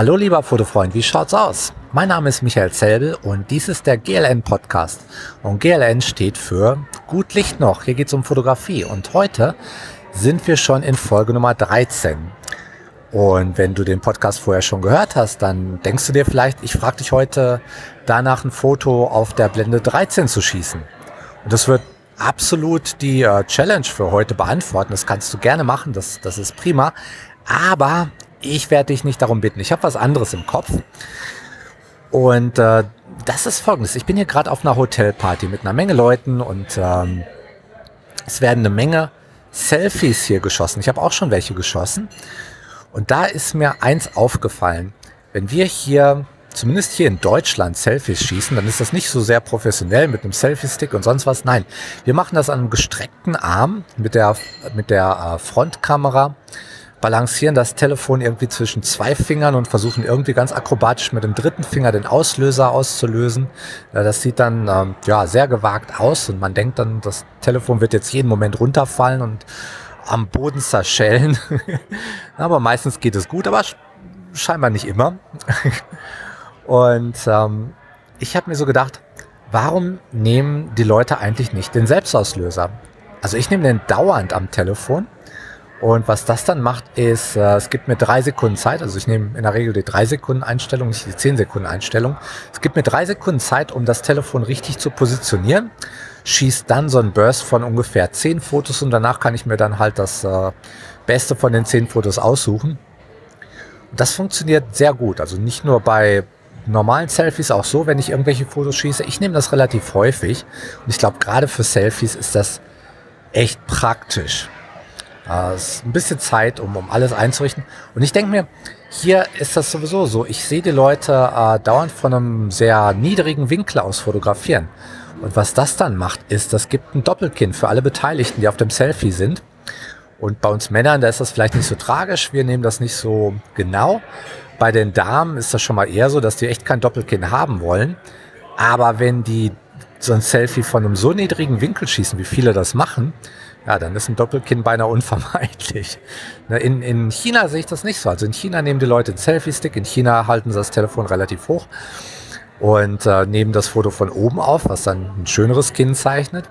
Hallo lieber Fotofreund, wie schaut's aus? Mein Name ist Michael Zelbel und dies ist der GLN Podcast. Und GLN steht für Gut Licht noch. Hier geht's um Fotografie und heute sind wir schon in Folge Nummer 13. Und wenn du den Podcast vorher schon gehört hast, dann denkst du dir vielleicht, ich frage dich heute danach ein Foto auf der Blende 13 zu schießen. Und das wird absolut die äh, Challenge für heute beantworten. Das kannst du gerne machen, das, das ist prima. Aber ich werde dich nicht darum bitten. Ich habe was anderes im Kopf. Und äh, das ist folgendes. Ich bin hier gerade auf einer Hotelparty mit einer Menge Leuten und ähm, es werden eine Menge Selfies hier geschossen. Ich habe auch schon welche geschossen. Und da ist mir eins aufgefallen. Wenn wir hier, zumindest hier in Deutschland, Selfies schießen, dann ist das nicht so sehr professionell mit einem Selfie-Stick und sonst was. Nein, wir machen das an einem gestreckten Arm mit der, mit der äh, Frontkamera balancieren das Telefon irgendwie zwischen zwei Fingern und versuchen irgendwie ganz akrobatisch mit dem dritten Finger den Auslöser auszulösen. Das sieht dann ähm, ja sehr gewagt aus und man denkt dann, das Telefon wird jetzt jeden Moment runterfallen und am Boden zerschellen. aber meistens geht es gut, aber scheinbar nicht immer. und ähm, ich habe mir so gedacht, warum nehmen die Leute eigentlich nicht den Selbstauslöser? Also ich nehme den dauernd am Telefon und was das dann macht, ist, äh, es gibt mir drei Sekunden Zeit, also ich nehme in der Regel die drei Sekunden Einstellung, nicht die zehn Sekunden Einstellung. Es gibt mir drei Sekunden Zeit, um das Telefon richtig zu positionieren, schießt dann so ein Burst von ungefähr zehn Fotos und danach kann ich mir dann halt das äh, Beste von den zehn Fotos aussuchen. Und das funktioniert sehr gut, also nicht nur bei normalen Selfies, auch so, wenn ich irgendwelche Fotos schieße. Ich nehme das relativ häufig und ich glaube, gerade für Selfies ist das echt praktisch. Äh, es ist ein bisschen Zeit, um, um alles einzurichten. Und ich denke mir, hier ist das sowieso so. Ich sehe die Leute äh, dauernd von einem sehr niedrigen Winkel aus fotografieren. Und was das dann macht, ist, das gibt ein Doppelkinn für alle Beteiligten, die auf dem Selfie sind. Und bei uns Männern, da ist das vielleicht nicht so tragisch. Wir nehmen das nicht so genau. Bei den Damen ist das schon mal eher so, dass die echt kein Doppelkinn haben wollen. Aber wenn die so ein Selfie von einem so niedrigen Winkel schießen, wie viele das machen, ja, dann ist ein Doppelkinn beinahe unvermeidlich. Ne, in, in China sehe ich das nicht so. Also in China nehmen die Leute einen Selfie-Stick, in China halten sie das Telefon relativ hoch und äh, nehmen das Foto von oben auf, was dann ein schöneres Kinn zeichnet.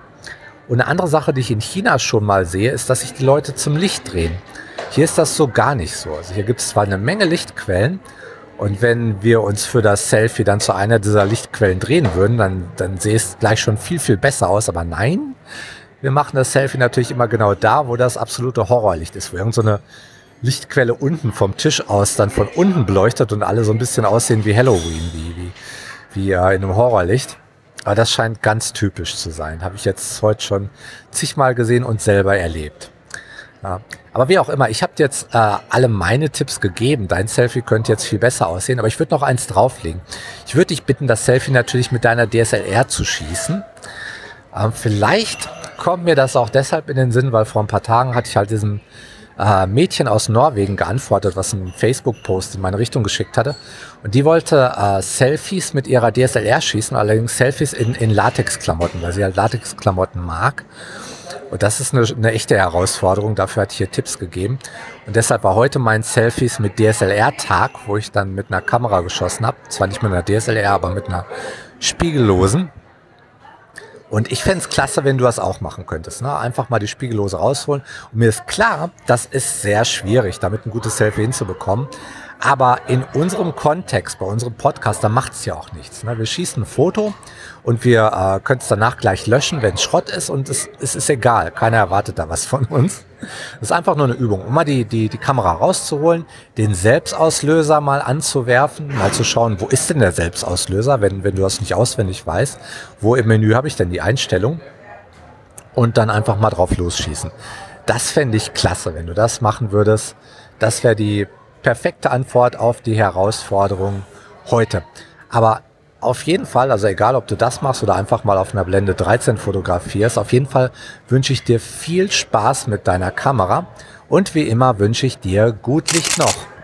Und eine andere Sache, die ich in China schon mal sehe, ist, dass sich die Leute zum Licht drehen. Hier ist das so gar nicht so. Also hier gibt es zwar eine Menge Lichtquellen, und wenn wir uns für das Selfie dann zu einer dieser Lichtquellen drehen würden, dann, dann sähe es gleich schon viel, viel besser aus. Aber nein, wir machen das Selfie natürlich immer genau da, wo das absolute Horrorlicht ist, wo irgendeine so Lichtquelle unten vom Tisch aus dann von unten beleuchtet und alle so ein bisschen aussehen wie Halloween, wie, wie, wie äh, in einem Horrorlicht. Aber das scheint ganz typisch zu sein. Habe ich jetzt heute schon zigmal gesehen und selber erlebt. Ja. Aber wie auch immer, ich habe jetzt äh, alle meine Tipps gegeben. Dein Selfie könnte jetzt viel besser aussehen, aber ich würde noch eins drauflegen. Ich würde dich bitten, das Selfie natürlich mit deiner DSLR zu schießen. Ähm, vielleicht kommt mir das auch deshalb in den Sinn, weil vor ein paar Tagen hatte ich halt diesem äh, Mädchen aus Norwegen geantwortet, was einen Facebook-Post in meine Richtung geschickt hatte. Und die wollte äh, Selfies mit ihrer DSLR schießen, allerdings Selfies in, in Latex-Klamotten, weil sie halt Latex-Klamotten mag. Und das ist eine, eine echte Herausforderung. Dafür hatte ich hier Tipps gegeben. Und deshalb war heute mein Selfies mit DSLR-Tag, wo ich dann mit einer Kamera geschossen habe. Zwar nicht mit einer DSLR, aber mit einer spiegellosen. Und ich fände es klasse, wenn du das auch machen könntest. Ne? Einfach mal die Spiegellose rausholen. Und mir ist klar, das ist sehr schwierig, damit ein gutes Selfie hinzubekommen. Aber in unserem Kontext, bei unserem Podcast, da macht es ja auch nichts. Ne? Wir schießen ein Foto und wir äh, können es danach gleich löschen, wenn es Schrott ist und es, es ist egal. Keiner erwartet da was von uns. Das ist einfach nur eine Übung, um mal die, die, die Kamera rauszuholen, den Selbstauslöser mal anzuwerfen, mal zu schauen, wo ist denn der Selbstauslöser, wenn, wenn du das nicht auswendig weißt. Wo im Menü habe ich denn die Einstellung? Und dann einfach mal drauf losschießen. Das fände ich klasse, wenn du das machen würdest. Das wäre die perfekte Antwort auf die Herausforderung heute. Aber auf jeden Fall, also egal ob du das machst oder einfach mal auf einer Blende 13 fotografierst, auf jeden Fall wünsche ich dir viel Spaß mit deiner Kamera und wie immer wünsche ich dir gut Licht noch.